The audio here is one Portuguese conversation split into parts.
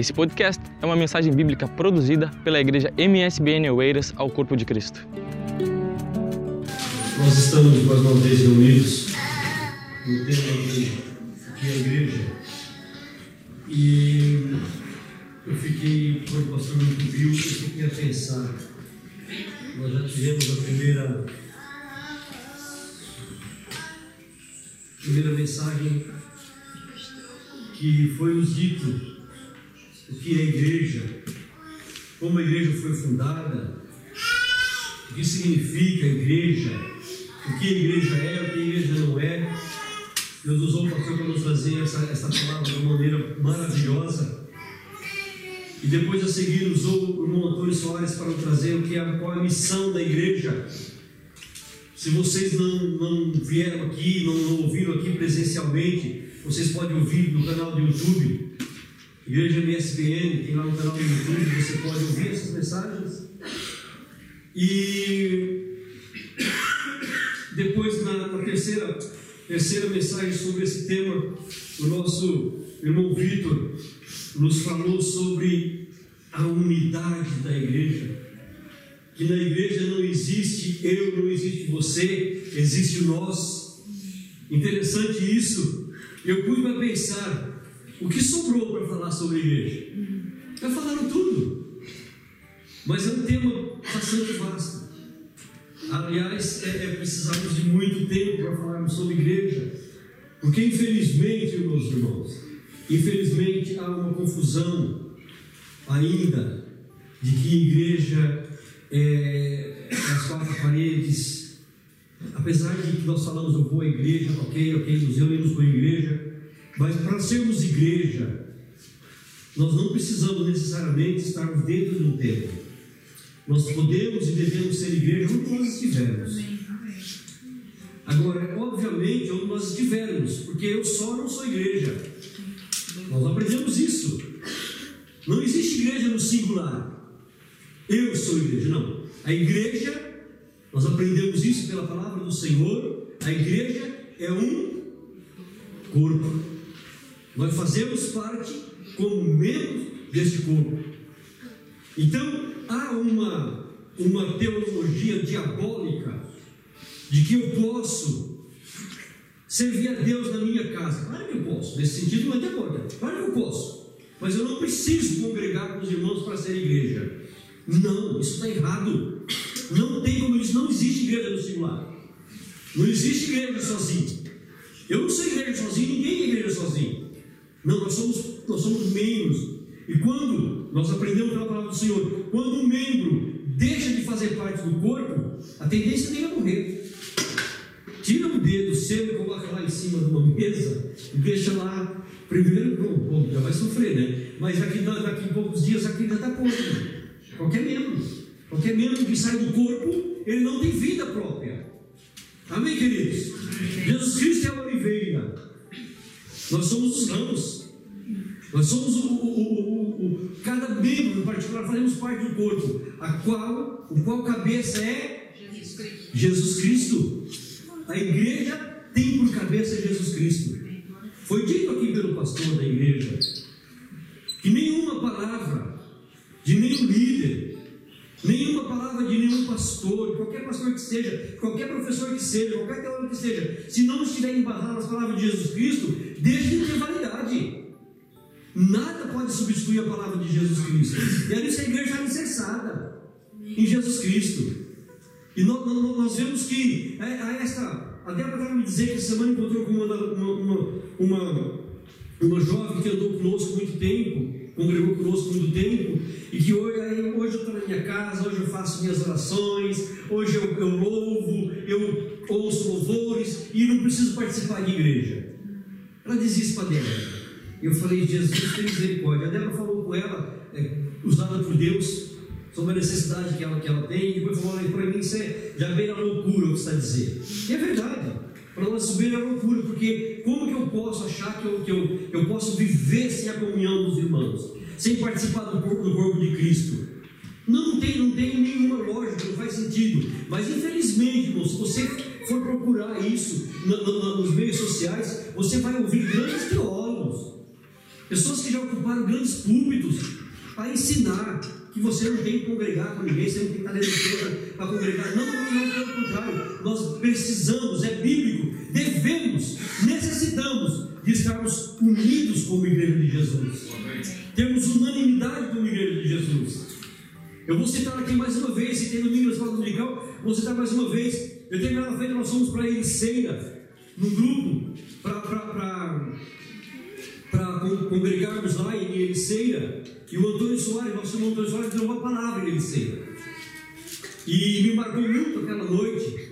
Esse podcast é uma mensagem bíblica produzida pela igreja MSBN Oeiras ao Corpo de Cristo. Nós estamos mais uma vez reunidos no tema de que é a igreja. E eu fiquei, o me pediu, eu fiquei a pensar. Nós já tivemos a primeira, primeira mensagem que foi nos dito o que é igreja, como a igreja foi fundada, o que significa igreja, o que a igreja é, o que a igreja não é. Deus usou o pastor para nos trazer essa, essa palavra de uma maneira maravilhosa. E depois a seguir usou o irmão Antônio Soares para trazer o que é, qual é a missão da igreja. Se vocês não, não vieram aqui, não, não ouviram aqui presencialmente, vocês podem ouvir no canal do YouTube. Igreja MSBN, tem lá no canal do YouTube, você pode ouvir essas mensagens. E depois, na, na terceira, terceira mensagem sobre esse tema, o nosso irmão Vitor nos falou sobre a unidade da igreja. Que na igreja não existe eu, não existe você, existe nós. Interessante isso. Eu pude pensar o que sobrou para falar sobre a igreja. Já falaram tudo. Mas é um tema bastante vasto. Aliás, é, é precisamos de muito tempo para falarmos sobre igreja. Porque infelizmente, meus irmãos, infelizmente há uma confusão ainda de que igreja é as quatro paredes. Apesar de que nós falamos eu vou à igreja, ok, ok, nos reunimos com a igreja, mas para sermos igreja, nós não precisamos necessariamente estarmos dentro de um templo. Nós podemos e devemos ser igreja onde nós estivermos. Agora, obviamente, onde nós estivermos, porque eu só não sou igreja. Nós aprendemos isso. Não existe igreja no singular. Eu sou igreja, não. A igreja, nós aprendemos isso pela palavra do Senhor. A igreja é um corpo. Nós fazemos parte como membros deste corpo. Então, há uma, uma teologia diabólica de que eu posso servir a Deus na minha casa. Claro que eu posso, nesse sentido não é diabólica. Claro que eu posso. Mas eu não preciso congregar com os irmãos para ser igreja. Não, isso está errado. Não tem como isso, não existe igreja no singular. Não existe igreja sozinho. Eu não sou igreja sozinho, ninguém é igreja sozinho. Não, nós somos, nós somos membros. E quando nós aprendemos pela palavra do Senhor, quando um membro deixa de fazer parte do corpo, a tendência dele é morrer. Tira o dedo seu e coloca lá em cima de uma mesa e deixa lá. Primeiro, bom, bom já vai sofrer, né? Mas daqui, daqui a poucos dias aqui ainda está podre. Qualquer membro. Qualquer membro que sai do corpo, ele não tem vida própria. Amém, queridos? Jesus Cristo é a oliveira. Nós somos os ramos. Nós somos o, o, o, cada membro em particular fazemos parte do corpo, a qual o qual cabeça é Jesus Cristo. Jesus Cristo. A igreja tem por cabeça Jesus Cristo. Foi dito aqui pelo pastor da igreja que nenhuma palavra de nenhum líder, nenhuma palavra de nenhum pastor, qualquer pastor que seja, qualquer professor que seja, qualquer teólogo que seja, se não estiver embarrado nas palavras de Jesus Cristo, deixe de ter validade. Nada pode substituir a palavra de Jesus Cristo. E ali a igreja está alicerçada em Jesus Cristo. E nós, nós vemos que a esta. A Débora estava me dizer que essa semana encontrou com uma, uma, uma, uma, jovem que andou conosco muito tempo, congregou conosco muito tempo, e que hoje, hoje eu estou na minha casa, hoje eu faço minhas orações, hoje eu, eu louvo, eu ouço louvores e não preciso participar de igreja. Ela diz isso para a Débora. Eu falei, Jesus tem misericórdia. A Débora falou com ela, é, usada por Deus, sobre a necessidade que ela, que ela tem, e depois falou, para mim isso é, já beira a loucura o que está dizendo. E é verdade, para nós subir é loucura, porque como que eu posso achar que eu, que eu, eu posso viver sem a comunhão dos irmãos, sem participar do corpo, do corpo de Cristo? Não, tem, não tem nenhuma lógica, não faz sentido. Mas infelizmente, irmão, se você for procurar isso nos meios sociais, você vai ouvir grandes teólogos Pessoas que já ocuparam grandes púlpitos para ensinar que você não tem que congregar com ninguém, você não tem que estar dentro de para congregar. Não, não, não, pelo contrário. Nós precisamos, é bíblico, devemos, necessitamos de estarmos unidos como igreja de Jesus. Temos unanimidade como igreja de Jesus. Eu vou citar aqui mais uma vez, se tem domingo na escola dominical, vou citar mais uma vez. Eu tenho uma feita, nós fomos para a Ericeira, no grupo, para congregarmos lá em Ericeira, e o Antônio Soares, nosso irmão Antônio Soares, deu uma palavra em Ericeira. E me marcou muito aquela noite,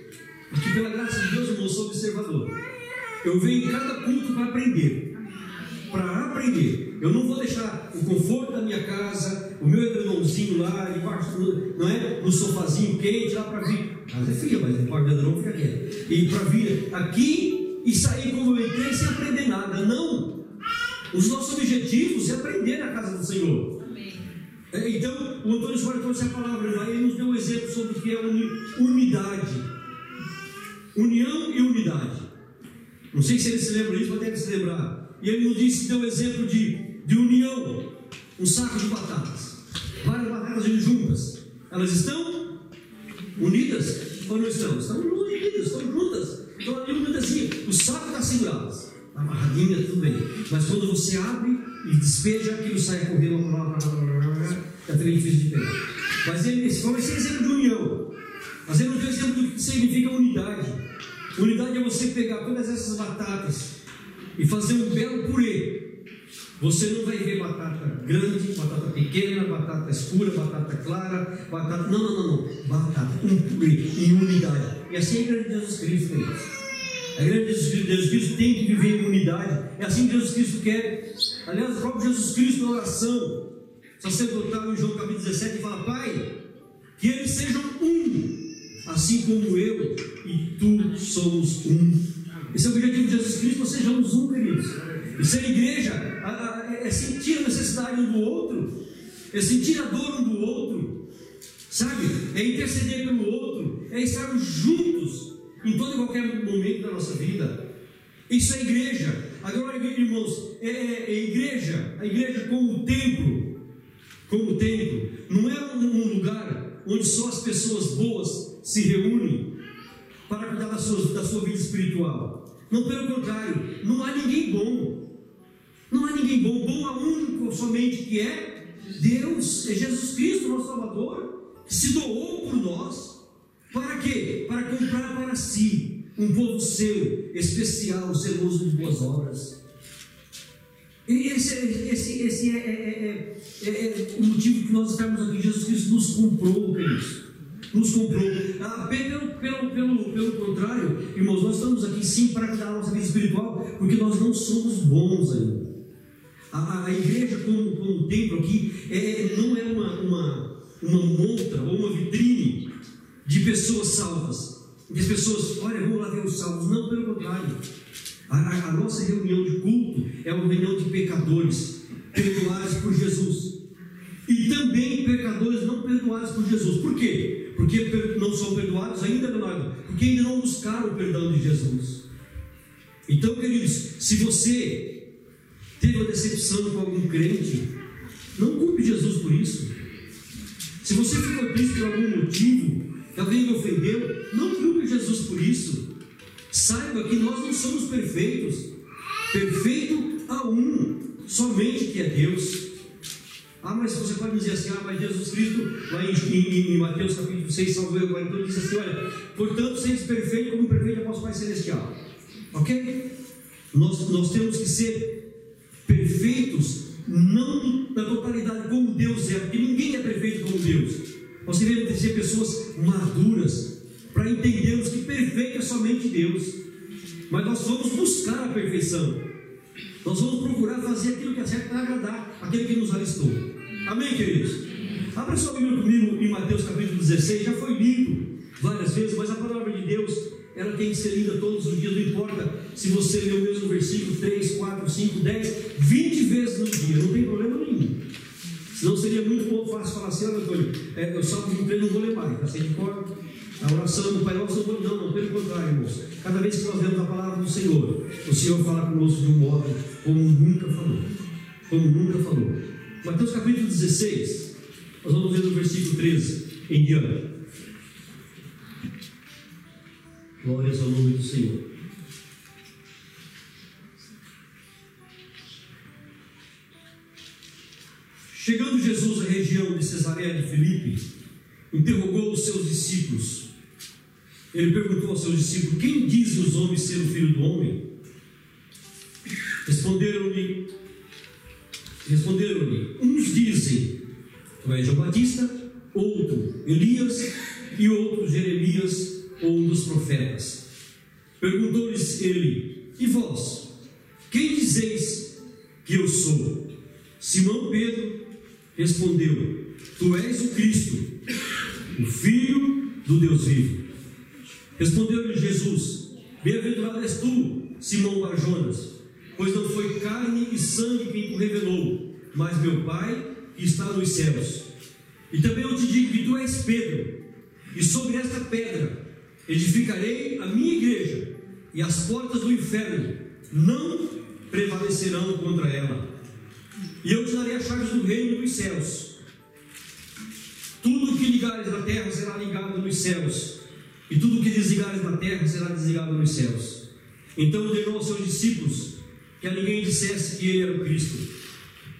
porque pela graça de Deus eu sou observador. Eu venho em cada culto para aprender. Para aprender. Eu não vou deixar o conforto da minha casa, o meu edredomzinho lá, debaixo, não é? No sofazinho quente lá para vir. Mas é fria, mas debaixo do edredom fica quente. E para vir aqui e sair como eu entrei sem aprender nada. Não. Os nossos objetivos é aprender na casa do Senhor. É, então, o Antônio Soares trouxe a palavra, né? ele nos deu um exemplo sobre o que é unidade. União e unidade. Não sei se ele se lembra disso, mas deve se lembrar. E ele nos disse, deu exemplo de, de união. Um saco de batatas. Várias batatas juntas. Elas estão unidas ou não estão? Estão unidas, estão juntas. Estão ali unidas assim. O saco está segurado. Está amarradinha, tudo bem. Mas quando você abre e despeja, aquilo sai correndo. É também difícil de pegar. Mas ele, foi esse exemplo de união. Mas ele nos deu exemplo do que significa unidade. Unidade é você pegar todas essas batatas e fazer um belo purê. Você não vai ver batata grande, batata pequena, batata escura, batata clara, batata. Não, não, não, não. Batata, um purê, em unidade. E assim é a igreja de Jesus Cristo, queridos. A igreja de Jesus Cristo tem que viver em unidade. É assim que Jesus Cristo quer. Aliás, o próprio Jesus Cristo na oração, sacerdotal em João capítulo 17, fala: Pai, que eles sejam um assim como eu e tu somos um. Esse é o objetivo de Jesus Cristo, nós sejamos um, queridos. E ser igreja é sentir a necessidade um do outro, é sentir a dor um do outro, sabe? É interceder pelo outro, é estarmos juntos em todo e qualquer momento da nossa vida. Isso é igreja. Agora, irmãos, é, é, é igreja, a igreja como templo, como templo, não é um lugar onde só as pessoas boas se reúnem para cuidar da sua, da sua vida espiritual. Não, pelo contrário, não há ninguém bom. Não há ninguém bom. Bom há único somente que é Deus, é Jesus Cristo, nosso Salvador, que se doou por nós. Para quê? Para comprar para si um povo seu, especial, zeloso de boas obras. E esse, esse, esse é, é, é, é, o motivo que nós estamos aqui. Jesus Cristo nos comprou, queridos nos comprou. Ah, pelo, pelo, pelo, pelo contrário, irmãos, nós estamos aqui sim para cuidar da nossa vida espiritual, porque nós não somos bons ainda. A, a igreja, como, como templo aqui, é, é, não é uma, uma, uma montra ou uma vitrine de pessoas salvas. Que as pessoas, olha, vamos lá ver os salvos. Não, pelo contrário. A, a, a nossa reunião de culto é uma reunião de pecadores, perdoados por Jesus. Também pecadores não perdoados por Jesus. Por quê? porque não são perdoados ainda, Leonardo, porque ainda não buscaram o perdão de Jesus. Então, queridos, se você teve uma decepção com algum crente, não culpe Jesus por isso. Se você ficou triste por algum motivo, que alguém me ofendeu, não culpe Jesus por isso. Saiba que nós não somos perfeitos. Perfeito a um, somente que é Deus. Ah, mas você pode dizer assim, ah, mas Jesus Cristo, lá em, em, em Mateus capítulo 6, salvo eu, 42, diz assim, olha, portanto, seja perfeito como perfeito é vosso Pai Celestial. Ok? Nós, nós temos que ser perfeitos, não na totalidade como Deus é, porque ninguém é perfeito como Deus. Nós devemos ser pessoas maduras, para entendermos que perfeito é somente Deus. Mas nós vamos buscar a perfeição. Nós vamos procurar fazer aquilo que é certo para agradar aquele que nos alistou. Amém, queridos? Abra sua Bíblia comigo em Mateus capítulo 16. Já foi lido várias vezes, mas a palavra de Deus ela tem que ser lida todos os dias, não importa se você lê o mesmo versículo 3, 4, 5, 10, 20 vezes no dia, não tem problema nenhum. Senão seria muito pouco fácil falar assim, olha Antônio, é, eu salto de treino não vou ler mais, assim de cor, a oração do Pai Nosso, não, não, pelo contrário, irmãos. Cada vez que nós vemos a palavra do Senhor, o Senhor fala conosco de um modo como nunca falou. como nunca falou. Mateus capítulo 16, nós vamos ver no versículo 13 em diante. Glórias ao nome do Senhor. Chegando Jesus à região de Cesareia de Filipe, interrogou os seus discípulos. Ele perguntou aos seus discípulos: Quem dizem os homens ser o filho do homem? Responderam-lhe: Responderam-lhe: Uns dizem, tu és João Batista, outro Elias e outro Jeremias ou um dos profetas. Perguntou-lhes ele: E vós? Quem dizeis que eu sou? Simão Pedro respondeu: Tu és o Cristo, o Filho do Deus vivo. Respondeu-lhe Jesus: Bem-aventurado és tu, Simão Barjonas, pois não foi carne e sangue quem te revelou, mas meu Pai que está nos céus. E também eu te digo que tu és Pedro, e sobre esta pedra edificarei a minha igreja, e as portas do inferno não prevalecerão contra ela. E eu te darei as chaves do reino dos céus. Tudo o que ligares na terra será ligado nos céus, e tudo o que desligares na terra será desligado nos céus. Então ordenou aos seus discípulos que a ninguém dissesse que ele era o Cristo.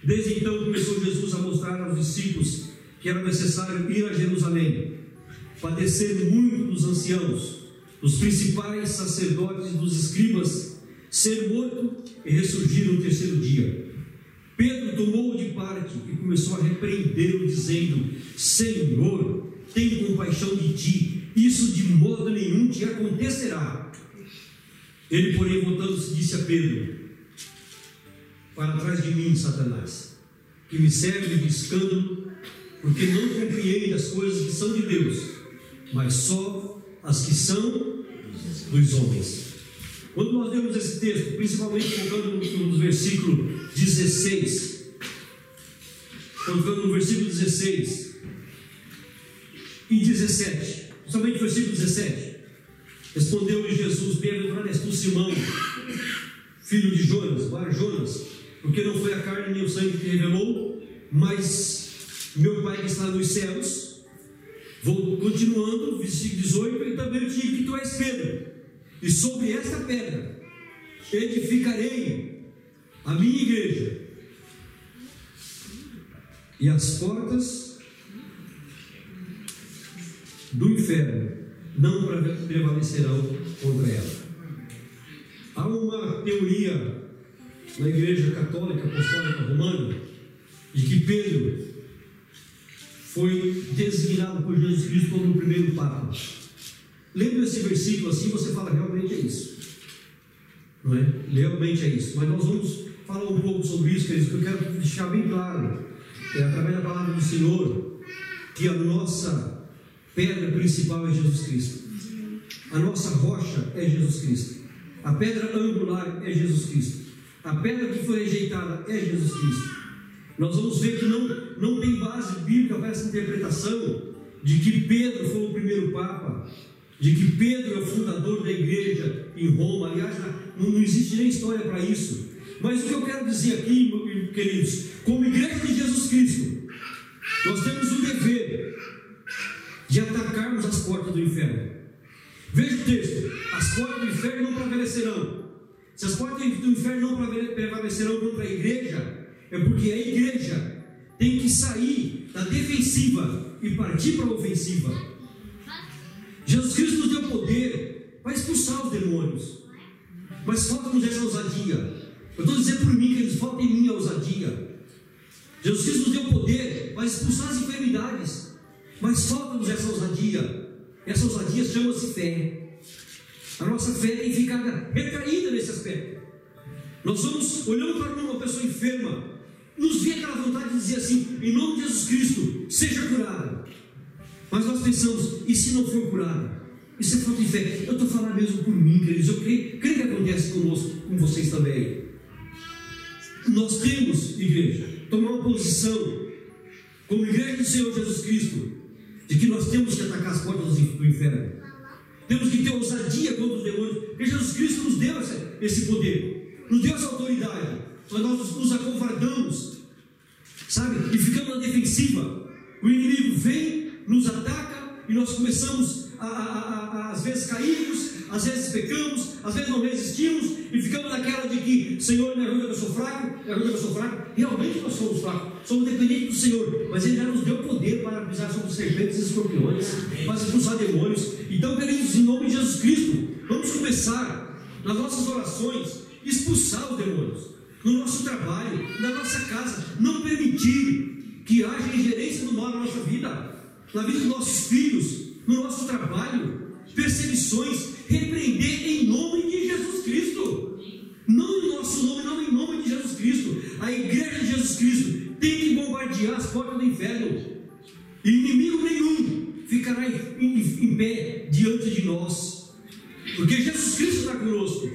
Desde então começou Jesus a mostrar aos discípulos que era necessário ir a Jerusalém, padecer muito dos anciãos, dos principais sacerdotes e dos escribas, ser morto e ressurgir no terceiro dia. Pedro tomou-o de parte e começou a repreendê-lo, dizendo: Senhor, tenho compaixão de ti, isso de modo nenhum te acontecerá. Ele, porém, voltando-se, disse a Pedro: Para trás de mim, Satanás, que me serve de escândalo, porque não compreende as coisas que são de Deus, mas só as que são dos homens. Quando nós lemos esse texto, principalmente focando no, no versículo 16, focando no versículo 16 e 17, somente o versículo 17, respondeu-lhe Jesus: Bem-aventurado és tu, Simão, filho de Jonas, Bar Jonas, porque não foi a carne nem o sangue que revelou, mas meu Pai que está nos céus. Vou continuando, versículo 18, e também digo que tu és Pedro e sobre esta pedra edificarei a minha igreja, e as portas do inferno não prevalecerão contra ela. Há uma teoria na Igreja Católica Apostólica Romana de que Pedro foi designado por Jesus Cristo como o primeiro Papa. Lendo esse versículo assim, você fala, realmente é isso. Não é? Realmente é isso. Mas nós vamos falar um pouco sobre isso, queridos, porque eu quero deixar bem claro, é, através da palavra do Senhor, que a nossa pedra principal é Jesus Cristo. A nossa rocha é Jesus Cristo. A pedra angular é Jesus Cristo. A pedra que foi rejeitada é Jesus Cristo. Nós vamos ver que não, não tem base bíblica para essa interpretação de que Pedro foi o primeiro Papa, de que Pedro é o fundador da igreja em Roma. Aliás, não, não existe nem história para isso. Mas o que eu quero dizer aqui, queridos, como igreja de Jesus Cristo, nós temos o dever de atacarmos as portas do inferno. Veja o texto: as portas do inferno não prevalecerão. Se as portas do inferno não prevalecerão contra a igreja, é porque a igreja tem que sair da defensiva e partir para a ofensiva. Jesus Cristo nos deu poder para expulsar os demônios. Mas falta-nos essa ousadia. Eu estou dizendo por mim que eles falta em mim a ousadia. Jesus Cristo nos deu poder para expulsar as enfermidades. Mas falta-nos essa ousadia. Essa ousadia chama-se fé. A nossa fé tem ficado recaída nesse aspecto. Nós vamos olhando para uma pessoa enferma, nos vê aquela vontade de dizer assim, em nome de Jesus Cristo, seja curada. Mas nós pensamos, e se não for curada? Isso é falta de fé. Eu estou falando mesmo por mim, queridos. Eu creio, creio que acontece conosco, com vocês também. Nós temos, igreja, tomar uma posição, como igreja do Senhor Jesus Cristo, de que nós temos que atacar as portas do inferno. Temos que ter ousadia contra os demônios, porque Jesus Cristo nos deu esse poder, nos deu essa autoridade. mas nós nos acovardamos, sabe? E ficamos na defensiva. O inimigo vem, nos ataca e nós começamos a, a, a, às vezes caímos, às vezes pecamos, às vezes não resistimos e ficamos naquela de que, Senhor, me ajuda que eu sou fraco, me ajuda que eu sou fraco. Realmente nós somos fracos, somos dependentes do Senhor, mas Ele já nos deu poder para pisar sobre serpentes e escorpiões, para expulsar demônios. Então, queridos, em nome de Jesus Cristo, vamos começar nas nossas orações, expulsar os demônios, no nosso trabalho, na nossa casa, não permitir que haja ingerência do mal na nossa vida, na vida dos nossos filhos, no nosso trabalho, perseguições, repreender em nome de Jesus Cristo. Não em nosso nome, não em nome de Jesus Cristo. A igreja de Jesus Cristo tem que bombardear as portas do inferno. Inimigo nenhum ficará em, em, em pé diante de nós. Porque Jesus Cristo está conosco.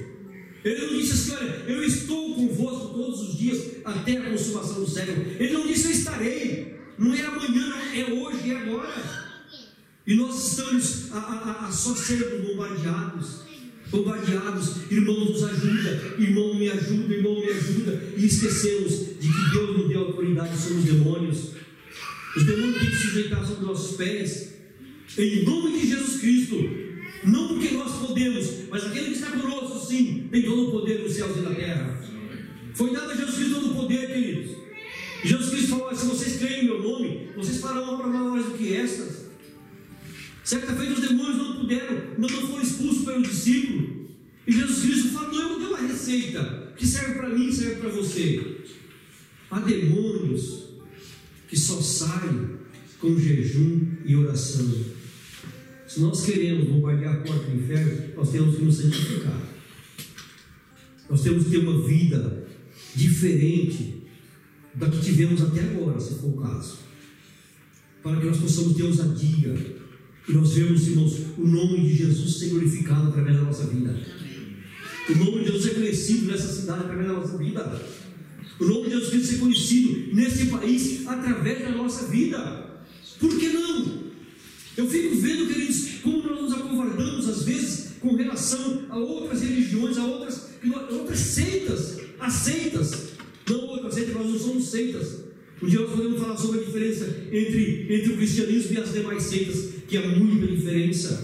Ele não disse assim, olha, eu estou convosco todos os dias até a consumação do século. Ele não disse eu estarei. Não é amanhã, não, é hoje, é agora. E nós estamos a, a, a só sendo bombardeados. Bombardeados, irmão nos ajuda, irmão me ajuda, irmão me ajuda, e esquecemos de que Deus nos deu autoridade sobre os demônios. Os demônios têm que sujeitar sobre nossos pés, em nome de Jesus Cristo, não porque nós podemos, mas aquele que está conosco, sim, tem todo o poder dos céus e da terra. Foi dado a Jesus Cristo todo o poder, queridos. Jesus Cristo falou: se vocês creem em meu nome, vocês farão obras maiores do que estas. Certa feita os demônios não puderam, não, foram expulsos pelo discípulo. E Jesus Cristo falou: Eu não tenho uma receita que serve para mim e serve para você. Há demônios que só saem com jejum e oração. Se nós queremos bombardear a porta do inferno, nós temos que nos santificar. Nós temos que ter uma vida diferente da que tivemos até agora, se for o caso. Para que nós possamos ter ousadia, e nós vemos, irmãos, o nome de Jesus ser glorificado através da nossa vida. O nome de Jesus ser conhecido nessa cidade através da nossa vida. O nome de Jesus Cristo ser conhecido nesse país através da nossa vida. Por que não? Eu fico vendo, queridos, como nós nos acovardamos às vezes com relação a outras religiões, a outras, a outras seitas, as seitas. Outras seitas, nós não somos seitas. Um dia nós podemos falar sobre a diferença entre, entre o cristianismo e as demais seitas que há muita diferença.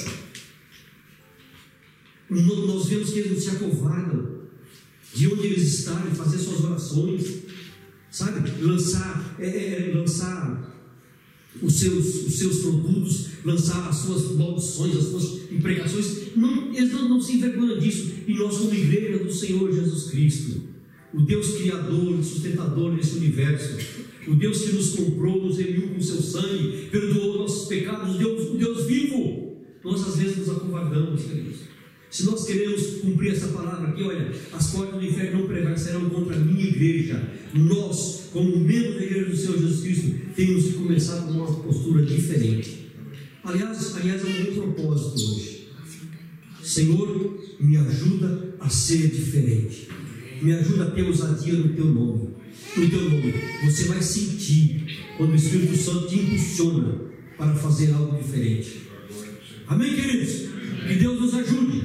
Nós vemos que eles não se acovardam de onde eles estão e fazer suas orações, sabe? Lançar, é, é, é, lançar os seus, os seus produtos, lançar as suas maldições, as suas imprecações. Não, eles não, não se envergonham disso. E nós, como igreja do Senhor Jesus Cristo, o Deus Criador e sustentador desse universo, o Deus que nos comprou, nos remiu com seu sangue, perdoou nossos pecados, Deus, o Deus vivo. Nós às vezes nos acovardamos, queridos. Se nós queremos cumprir essa palavra aqui, olha, as portas do inferno não prevalecerão contra a minha igreja. Nós, como membro da igreja do Senhor Jesus Cristo, temos que começar com uma postura diferente. Aliás, aliás, é um meu propósito hoje. Senhor, me ajuda a ser diferente. Me ajuda a ter ousadia no teu nome no teu nome. Você vai sentir quando o Espírito Santo te impulsiona para fazer algo diferente. Amém, queridos? Que Deus nos ajude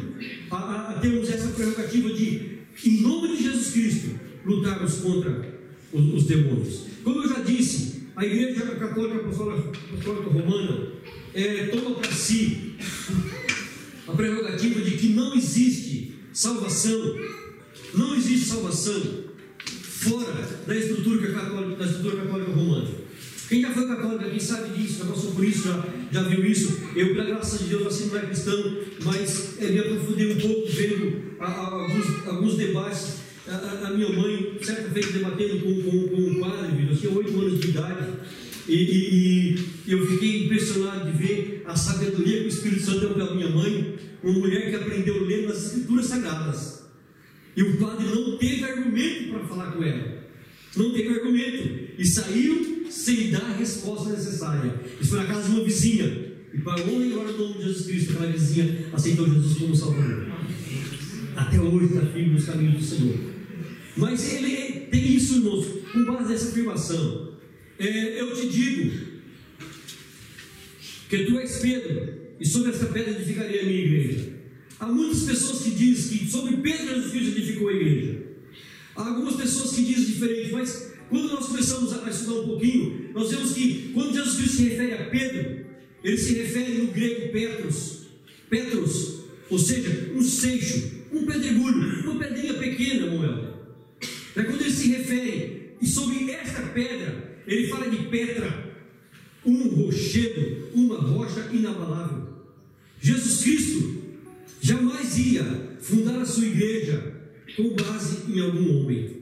a, a, termos essa prerrogativa de, em nome de Jesus Cristo, lutarmos contra os, os demônios. Como eu já disse, a Igreja Católica Apostólica Romana é, toma para si a prerrogativa de que não existe salvação, não existe salvação fora da estrutura católica, da estrutura católica romana. Quem já foi católico aqui sabe disso, já passou por isso, já, já viu isso. Eu, pela graça de Deus, assim não é cristão, mas é, me aprofundei um pouco vendo a, a, alguns, alguns debates. A, a, minha mãe, certa vez, debatendo com, com, com um padre, eu tinha oito anos de idade, e, e, e, eu fiquei impressionado de ver a sabedoria que o Espírito Santo deu para minha mãe, uma mulher que aprendeu lendo as Escrituras Sagradas. E o padre não teve argumento para falar com ela. Não teve argumento. E saiu sem dar a resposta necessária. Isso foi na casa de uma vizinha. E para honra e glória do nome de Jesus Cristo, aquela vizinha aceitou Jesus como Salvador. Até hoje está firme nos caminhos do Senhor. Mas ele tem isso, irmãos, com base nessa afirmação. É, eu te digo que tu és Pedro, e sobre esta pedra edificarei a minha igreja Há muitas pessoas que dizem que sobre Pedro Jesus Cristo edificou a igreja. Há algumas pessoas que dizem diferente, mas quando nós começamos a estudar um pouquinho, nós vemos que quando Jesus Cristo se refere a Pedro, ele se refere no grego Petros, Petros, ou seja, um seixo, um pedregulho, uma pedrinha pequena, Moel. É quando ele se refere, e sobre esta pedra, ele fala de Petra, um rochedo, uma rocha inabalável. Jesus Cristo jamais ia fundar a sua igreja com base em algum homem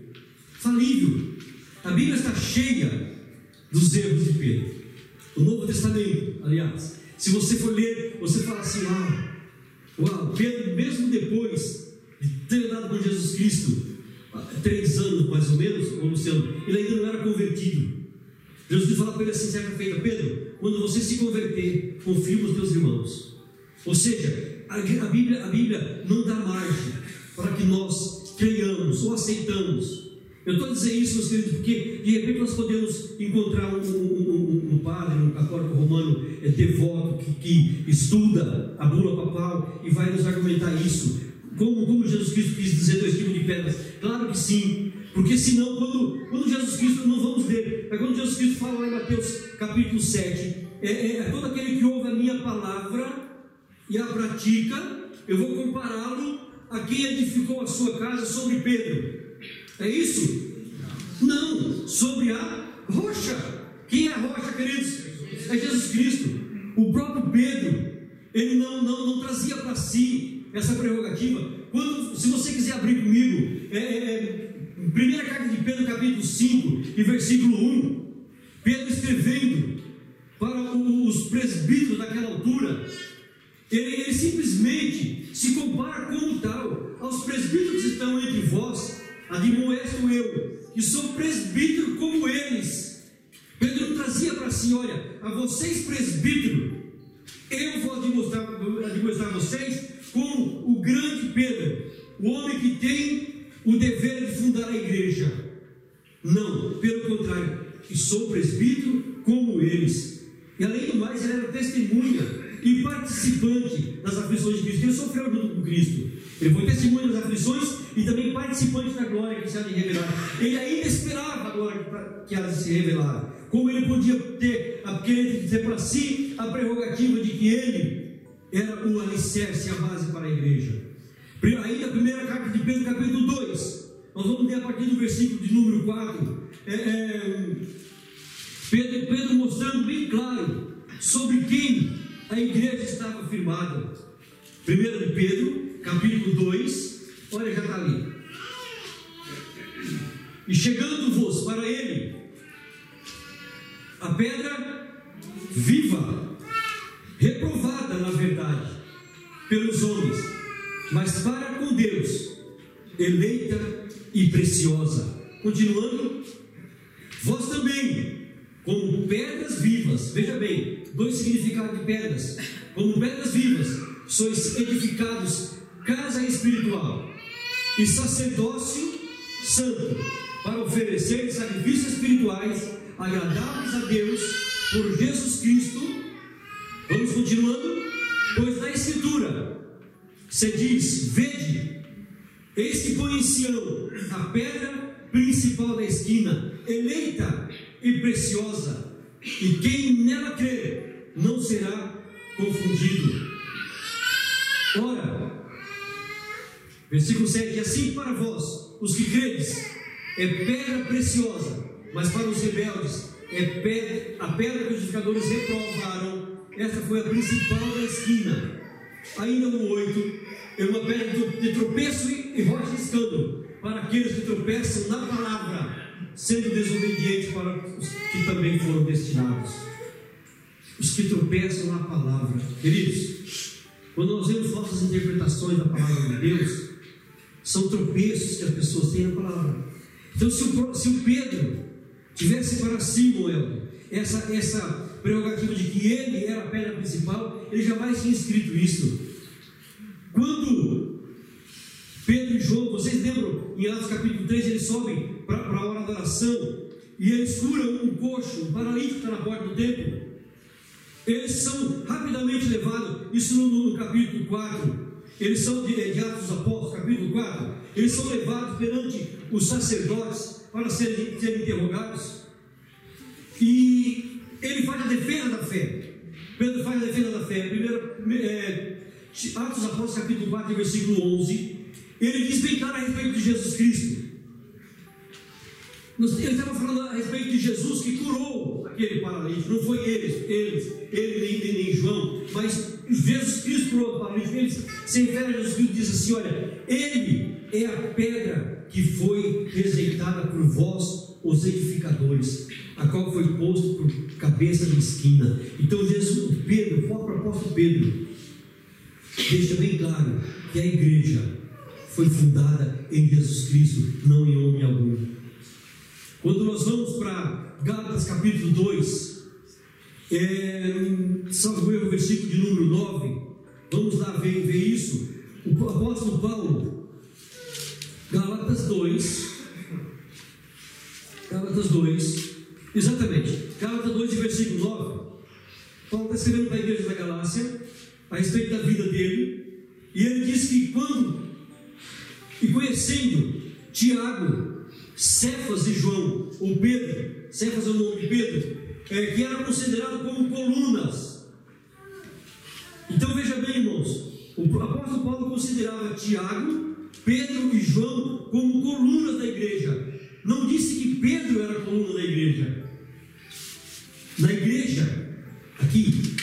falível. A Bíblia está cheia dos erros de Pedro. O Novo Testamento, aliás, se você for ler, você fala assim: ah, uau, Pedro, mesmo depois de ter andado com Jesus Cristo, três anos mais ou menos, ou Luciano, ele ainda não era convertido. Jesus fala para ele assim, certa feita, Pedro, quando você se converter, confia nos teus irmãos. Ou seja, a, Bíblia, a Bíblia não dá margem para que nós creiamos ou aceitamos. Eu estou dizer isso, meus queridos, porque de repente nós podemos encontrar um, um, um, um padre, um católico romano é, devoto que, que, estuda a bula papal e vai nos argumentar isso. Como, como Jesus Cristo quis dizer dois tipos de pedras? Claro que sim, porque senão, quando, quando Jesus Cristo, não vamos ler, mas quando Jesus Cristo fala lá em Mateus capítulo 7, é, é, é todo aquele que ouve a minha palavra e a pratica, eu vou compará-lo a quem edificou a sua casa sobre Pedro. É isso? Não, sobre a rocha. Quem é a rocha, queridos? É Jesus Cristo. O próprio Pedro, ele não, não, não trazia para si essa prerrogativa. Quando, se você quiser abrir comigo, é, é, é primeira carta de Pedro, capítulo 5 e versículo 1, Pedro escrevendo para os presbíteros daquela altura, ele, ele simplesmente se compara como tal aos presbíteros que estão entre vós, admoesto eu, que sou presbítero como eles. Pedro trazia para si: olha, a vocês presbítero, eu vou demonstrar a vocês como o grande Pedro, o homem que tem o dever de fundar a igreja. Não, pelo contrário, que sou presbítero como eles. E além do mais, ele era testemunha e participante das aflições de Cristo. Ele sofreu junto com Cristo. Ele foi testemunha das aflições e também participante da glória que se há de revelar. Ele ainda esperava a glória que há de se revelar. Como ele podia ter, querer ter para si a prerrogativa de que ele era o alicerce, a base para a igreja. Ainda a primeira carta de Pedro, capítulo 2. Nós vamos ler a partir do versículo de número 4. É, é, Pedro, Pedro mostrando bem claro sobre quem a igreja estava firmada. 1 de Pedro, capítulo 2, olha, já está ali. E chegando-vos para ele, a pedra viva, reprovada na verdade, pelos homens, mas para com Deus, eleita e preciosa. Continuando, vós também, como pedras vivas, veja bem, dois significados de pedras. Como pedras vivas, sois edificados casa espiritual e sacerdócio santo, para oferecer sacrifícios espirituais agradáveis a Deus por Jesus Cristo. Vamos continuando? Pois na Escritura se diz: Vede, eis que põe em Sião a pedra principal da esquina, eleita e preciosa e quem nela crer não será confundido. Ora, versículo 7: E assim para vós, os que credes, é pedra preciosa, mas para os rebeldes é pedra, a pedra que os edificadores reprovaram. Esta foi a principal da esquina. Ainda no 8, é uma pedra de tropeço e rocha de escândalo para aqueles que tropeçam na palavra sendo desobediente para os que também foram destinados. Os que tropeçam na palavra. Queridos, quando nós vemos nossas interpretações da palavra de Deus, são tropeços que as pessoas têm na palavra. Então, se o, se o Pedro tivesse para si, Moel, essa, essa prerrogativa de que ele era a pedra principal, ele jamais tinha escrito isso. Quando Pedro e João, vocês lembram, em Atos capítulo 3, eles sobem para a hora da oração e eles curam um coxo, um paralítico que está na porta do templo. Eles são rapidamente levados, isso no, no capítulo 4. eles são de, de Atos dos Apóstolos, capítulo 4, eles são levados perante os sacerdotes para serem, serem interrogados. E ele faz a defesa da fé. Pedro faz a defesa da fé. Primeiro, é, Atos Apóstolos, capítulo 4, versículo 11. Ele diz bem claro a respeito de Jesus Cristo. Ele estava falando a respeito de Jesus que curou aquele paralítico. Não foi eles, eles, ele nem, nem, João, mas Jesus Cristo curou o paralítico. Eles se refere a Jesus Cristo e diz assim: Olha, ele é a pedra que foi rejeitada por vós, os edificadores, a qual foi posto por cabeça de esquina. Então, Jesus, Pedro, o próprio apóstolo Pedro, deixa bem claro que a igreja foi fundada em Jesus Cristo, não em homem algum. Quando nós vamos para Gálatas capítulo 2, é, salvo erro, versículo de número 9, vamos lá ver, ver isso. O apóstolo Paulo, Gálatas 2, Gálatas 2, exatamente, Gálatas 2, versículo 9. Paulo está escrevendo para a igreja da Galácia a respeito da vida dele, e ele diz que quando, e conhecendo Tiago, Cefas e João, ou Pedro, Cefas é o nome de Pedro, é, que eram considerados como colunas. Então veja bem, irmãos, o apóstolo Paulo considerava Tiago, Pedro e João como colunas da igreja. Não disse que Pedro era coluna da igreja. Na igreja, aqui,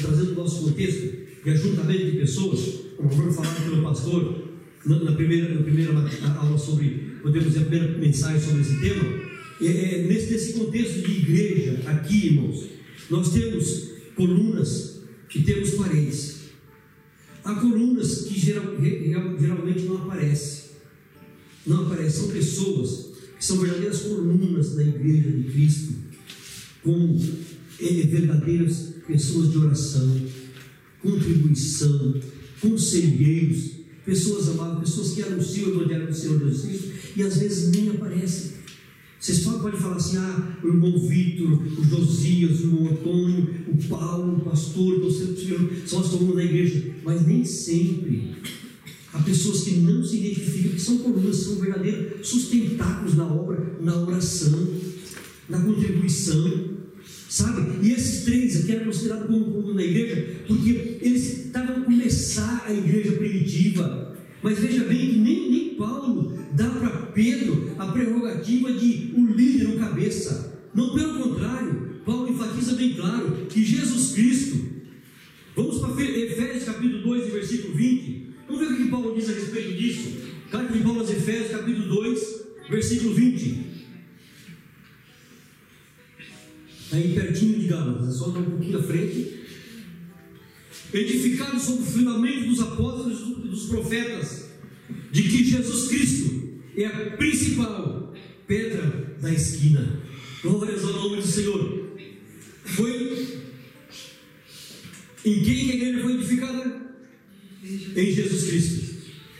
trazendo o nosso contexto, de ajuntamento de pessoas, como foi falado pelo pastor na, primeira, na primeira aula sobre podemos dizer, a primeira mensagem sobre esse tema, é, é, nesse, nesse contexto de igreja, aqui, irmãos, nós temos colunas e temos paredes. Há colunas que geral, geralmente não aparecem. Não aparecem, são pessoas que são verdadeiras colunas da igreja de Cristo, como é, verdadeiras pessoas de oração, contribuição, conselheiros, pessoas amadas, pessoas que anunciam o Evangelho do Senhor Jesus Cristo e às vezes nem aparecem. Vocês podem falar assim: ah, o irmão Vitor, o Josias, o irmão Antônio, o Paulo, o pastor, são as colunas da igreja, mas nem sempre. Há pessoas que não se identificam, que são colunas, são verdadeiros sustentáculos na obra, na oração, na contribuição. Sabe? E esses três aqui eram considerados como coluna da igreja, porque eles estavam começar a igreja primitiva. Mas veja bem que nem, nem Paulo dá para Pedro a prerrogativa de um líder, um cabeça. Não, pelo contrário, Paulo enfatiza bem claro que Jesus Cristo. Vamos para Efésios capítulo 2, versículo 20. Vamos ver o que Paulo diz a respeito disso. Carta de Paulo aos Efésios, capítulo 2, versículo 20. Aí pertinho de Gálatas, só um pouquinho à frente. Edificado sobre o fundamento dos apóstolos e dos profetas, de que Jesus Cristo é a principal pedra da esquina. Glórias ao nome do Senhor. Foi em quem a igreja foi edificada? Em Jesus Cristo.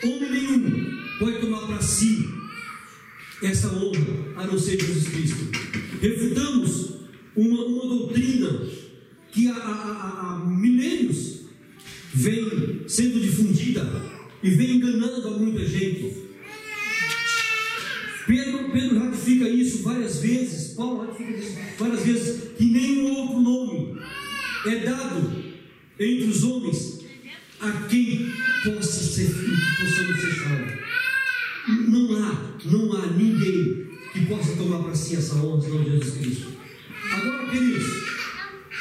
Homem nenhum pode tomar para si essa honra a não ser Jesus Cristo. Refutamos uma, uma doutrina que há, há, há milênios vem sendo difundida e vem enganando a muita gente. Pedro, Pedro ratifica isso várias vezes, Paulo ratifica isso várias vezes, que nenhum outro nome é dado entre os homens a quem possa ser, que possamos ser salvos. Não há, não há ninguém que possa tomar para si essa honra, senão Jesus Cristo. Agora, queridos,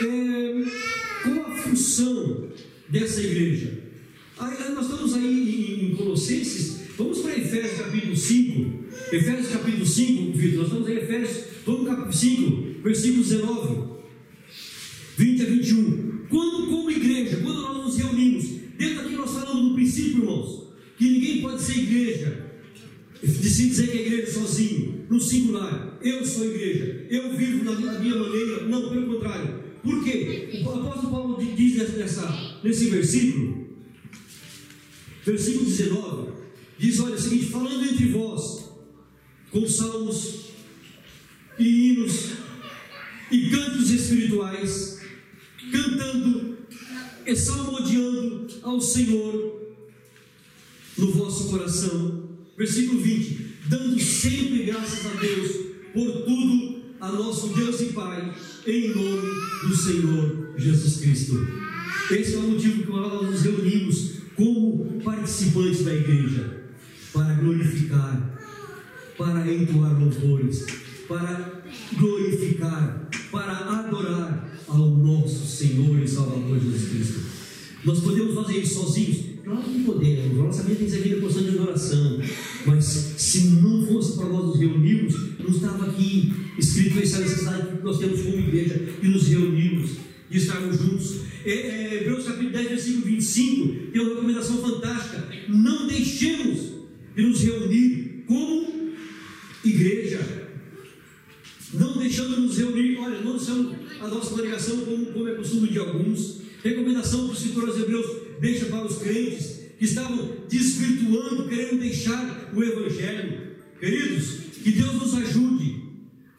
é, qual a função dessa igreja? Aí, nós estamos aí em, Colossenses, vamos para Efésios capítulo 5. Efésios capítulo 5, Vitor, nós estamos em Efésios, vamos capítulo 5, versículo 19, 20 a 21. Quando, como igreja, quando nós nos reunimos, dentro daqui nós falamos no princípio, irmãos, que ninguém pode ser igreja, de se dizer que é igreja sozinho, no singular, eu sou igreja, eu vivo da minha maneira, não, pelo contrário. Por quê? O apóstolo Paulo diz nessa, nesse versículo, versículo 19, diz: olha, é o seguinte, falando entre vós, com salmos e hinos e cantos espirituais, cantando e salmodiando ao Senhor no vosso coração. Versículo 20: dando sempre graças a Deus por tudo, a nosso Deus e Pai, em nome do Senhor Jesus Cristo. Esse é o motivo que nós nos reunimos como participantes da igreja para glorificar, para entoar louvores, para glorificar, para adorar ao nosso Senhor e Salvador Jesus Cristo. Nós podemos fazer isso sozinhos? Claro que podemos. A nossa vida tem que ser vida de adoração. Mas se não fosse para nós nos reunirmos, não estava aqui escrito essa necessidade que nós temos como igreja de nos reunirmos e estarmos juntos. É, é, Hebreus capítulo 10, versículo 25, tem uma recomendação fantástica. Não deixemos de nos reunir como igreja. Não deixando de nos reunir, olha, não deixando a nossa congregação como, como é costume de alguns. Recomendação que o escritor aos Hebreus deixa para os crentes que estavam desvirtuando, querendo deixar o Evangelho. Queridos, que Deus nos ajude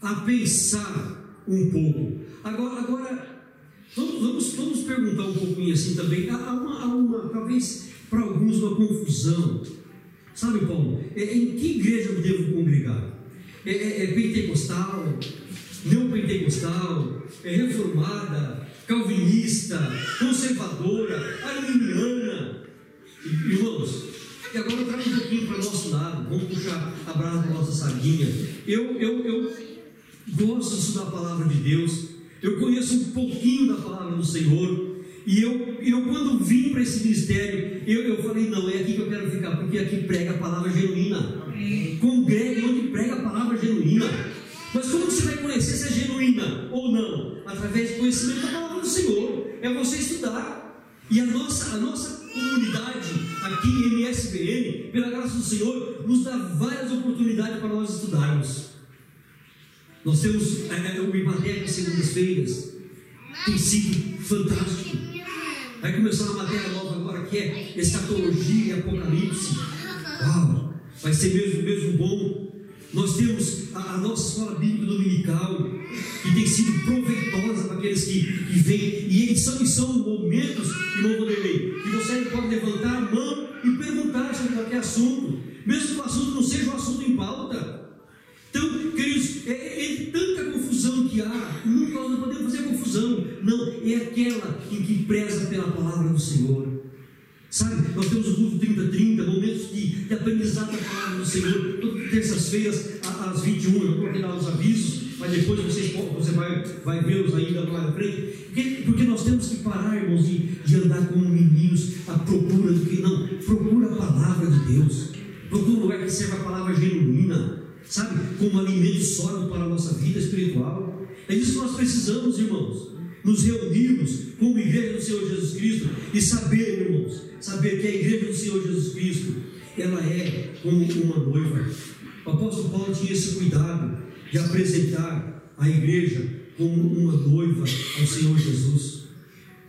a pensar um pouco. Agora, agora vamos, vamos, vamos perguntar um pouquinho assim também. Há uma, há uma talvez para alguns, uma confusão. Sabe, Paulo? É, em que igreja eu devo congregar? É, é, é pentecostal? Neopentecostal? É reformada? Calvinista, conservadora, arminiana. Irmãos, e agora traga um pouquinho para o nosso lado, vamos puxar a brasa para a nossa sardinha. Eu, eu, eu gosto de estudar a palavra de Deus, eu conheço um pouquinho da palavra do Senhor, e eu, eu quando vim para esse ministério, eu, eu falei, não, é aqui que eu quero ficar, porque aqui prega a palavra genuína. Congregue onde prega a palavra genuína. Mas como você vai conhecer se é genuína ou não? Através do conhecimento da palavra do Senhor. É você estudar. E a nossa, a nossa comunidade aqui em MSBN, pela graça do Senhor, nos dá várias oportunidades para nós estudarmos. Nós temos é, é o de segundas-feiras, tem sido fantástico. Vai começar uma matéria nova agora que é escatologia e apocalipse. Uau! Vai ser mesmo, mesmo bom. Nós temos a, a, nossa escola bíblica dominical, que tem sido proveitosa para aqueles que, que vêm, e são, e são momentos, irmão Vanderlei, que você pode levantar a mão e perguntar sobre qualquer assunto, mesmo que o assunto não seja um assunto em pauta. Então, queridos, é, é tanta confusão que há, nunca nós não podemos fazer confusão, não, é aquela em que preza pela palavra do Senhor. Sabe, nós temos o culto 30-30, momentos de, de aprendizado da palavra do Senhor, todas terças-feiras às 21, eu aqui dar os avisos, mas depois vocês, você vai, vai vê-los ainda lá na frente. Porque, porque nós temos que parar, irmãos, de, de andar como meninos à procura do que não, procura a palavra de Deus, procura um lugar que serva a palavra genuína, sabe, como alimento sólido para a nossa vida espiritual. É isso que nós precisamos, irmãos nos reunirmos como igreja do Senhor Jesus Cristo e saber, saber que a igreja do Senhor Jesus Cristo, ela é como uma noiva. O apóstolo Paulo tinha esse cuidado de apresentar a igreja como uma noiva ao Senhor Jesus.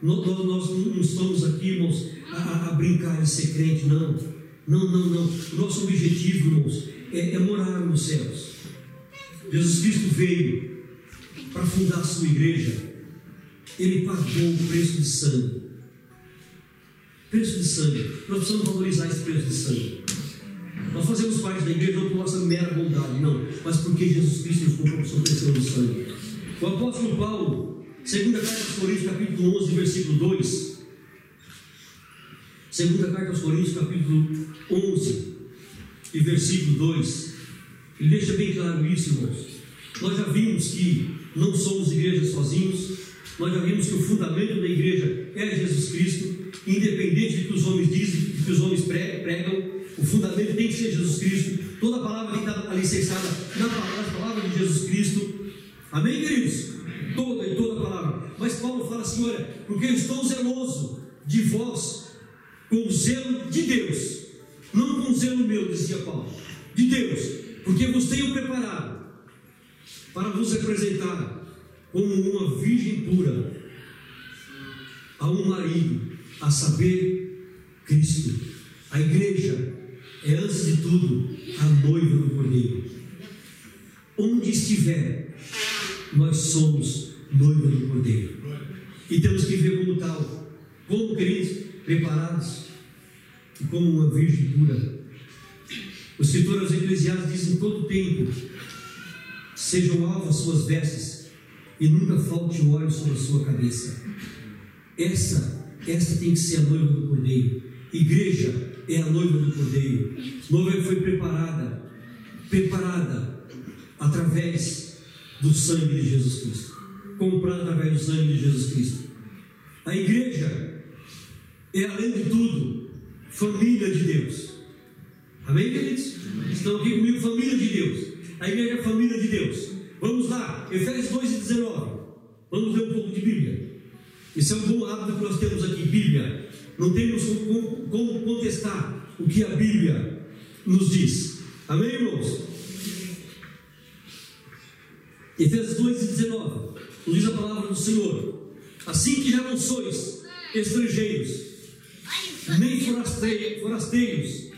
Nós, nós não estamos aqui, irmãos, a, a, brincar de ser crente, não. Não, não, não. O nosso objetivo, irmãos, é, é morar nos céus. Jesus Cristo veio para fundar a sua igreja ele pagou o preço de sangue. Preço de sangue. Nós precisamos valorizar esse preço de sangue. Nós fazemos parte da igreja não por nossa mera bondade, não, mas porque Jesus Cristo nos comprou sobre o sangue. O apóstolo Paulo, segunda carta aos Coríntios, capítulo 11, versículo 2. Segunda carta aos Coríntios, capítulo 11 e versículo 2. Ele deixa bem claro isso, irmãos. Nós já vimos que não somos igreja sozinhos, nós já vimos que o fundamento da igreja é Jesus Cristo, independente de que os homens dizem, de que os homens pregam, o fundamento tem que ser Jesus Cristo. Toda palavra tem que estar alicerçada na palavra, palavra de Jesus Cristo. Amém, queridos? Toda e toda palavra. Mas Paulo fala assim: olha, porque eu estou zeloso de vós, com o zelo de Deus, não com o zelo meu, dizia Paulo, de Deus, porque vos tenho preparado para vos representar como uma virgem pura a um marido, a saber, Cristo. A igreja é, antes de tudo, a noiva do Cordeiro. Onde estiver, nós somos noiva do Cordeiro. E temos que ver como tal. Como, queridos, preparados. e como uma virgem pura. O escritor aos Eclesiastes diz em todo tempo: sejam alvas suas vestes e nunca falte o óleo sobre a sua cabeça. Essa, essa tem que ser a noiva do Cordeiro. Igreja é a noiva do Cordeiro. Noiva foi preparada, preparada através do sangue de Jesus Cristo. Comprada através do sangue de Jesus Cristo. A igreja é, além de tudo, família de Deus. Amém, queridos? Estão aqui comigo, família de Deus. A igreja é família de Deus. Vamos lá, Efésios 2 e 19. Vamos ler um pouco de Bíblia. Isso é um bom hábito que nós temos aqui, Bíblia. Não temos como, como contestar o que a Bíblia nos diz. Amém, irmãos? Efésios 2 e 19. Nos diz a palavra do Senhor. Assim que já não sois estrangeiros, nem forasteiros,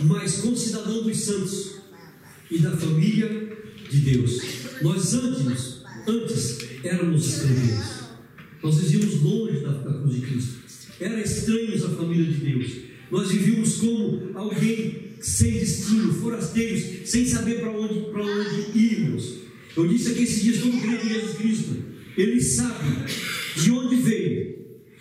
mas concidadão dos santos e da família de Deus. Nós antes, antes éramos estrangeiros. Nós vivíamos longe da, da cruz de Cristo. Era estranhos à família de Deus. Nós vivíamos como alguém sem destino, forasteiros, sem saber para onde, para onde irmos. Eu disse aqui esses dias como crente em Jesus Cristo. Ele sabe de onde veio,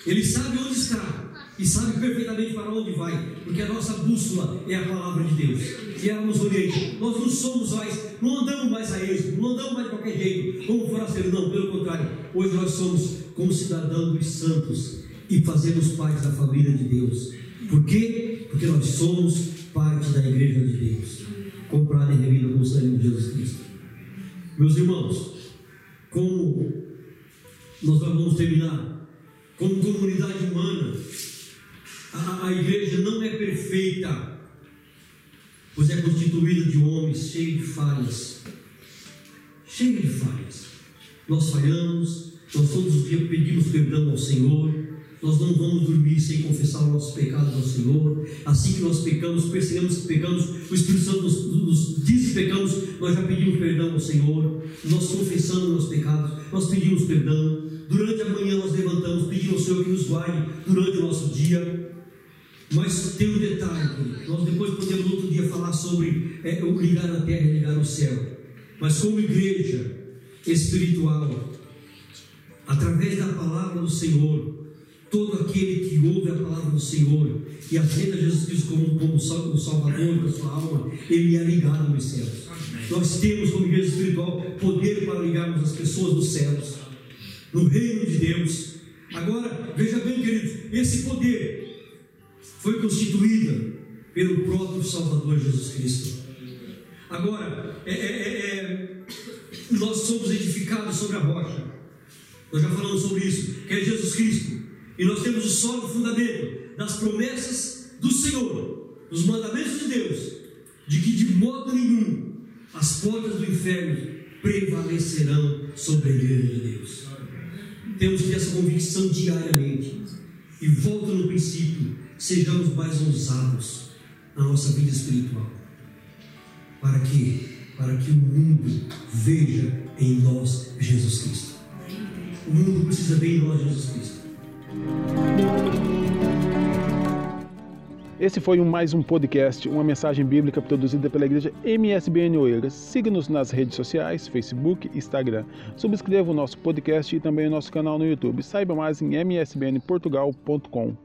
ele sabe onde está, e sabe perfeitamente para onde vai, porque a nossa bússola é a palavra de Deus, e ela nos orienta. Nós não somos mais, não andamos mais a esmo, não andamos mais de qualquer jeito, como forasteiro, não, pelo contrário, hoje nós somos como cidadãos dos santos e fazemos parte da família de Deus. Por quê? Porque nós somos parte da igreja de Deus, comprada e remida com o sangue de Jesus Cristo. Meus irmãos, como nós vamos terminar? Como comunidade humana, a, a igreja não é perfeita, pois é constituída de homens cheios de falhas. Cheios de falhas. Nós falhamos, nós todos os dias pedimos perdão ao Senhor, nós não vamos dormir sem confessar os nossos pecados ao Senhor. Assim que nós pecamos, percebemos que pecamos, o Espírito Santo nos, nos diz que pecamos, nós já pedimos perdão ao Senhor, nós confessamos os nossos pecados, nós pedimos perdão. Durante a manhã nós levantamos, pedindo ao Senhor que nos guarde durante o nosso dia. Mas tem um detalhe, nós depois podemos outro dia falar sobre é, ligar na terra e ligar no céu. Mas como igreja espiritual, através da palavra do Senhor, todo aquele que ouve a palavra do Senhor e aceita Jesus Cristo como, como o Salvador da sua alma, ele é ligado nos céus. Nós temos como igreja espiritual poder para ligarmos as pessoas dos céus, no reino de Deus. Agora, veja bem, queridos, esse poder foi constituída pelo próprio Salvador Jesus Cristo. Agora, é, é, é, é, nós somos edificados sobre a rocha. Nós já falamos sobre isso, que é Jesus Cristo. E nós temos o sólido fundamento das promessas do Senhor, dos mandamentos de Deus, de que de modo nenhum as portas do inferno prevalecerão sobre a igreja de Deus. Temos que ter essa convicção diariamente. E volta no princípio sejamos mais ousados na nossa vida espiritual. Para que? Para que o mundo veja em nós Jesus Cristo. O mundo precisa ver em nós Jesus Cristo. Esse foi mais um podcast, uma mensagem bíblica produzida pela igreja MSBN Oeiras. Siga-nos nas redes sociais, Facebook, Instagram. Subscreva o nosso podcast e também o nosso canal no YouTube. Saiba mais em msbnportugal.com.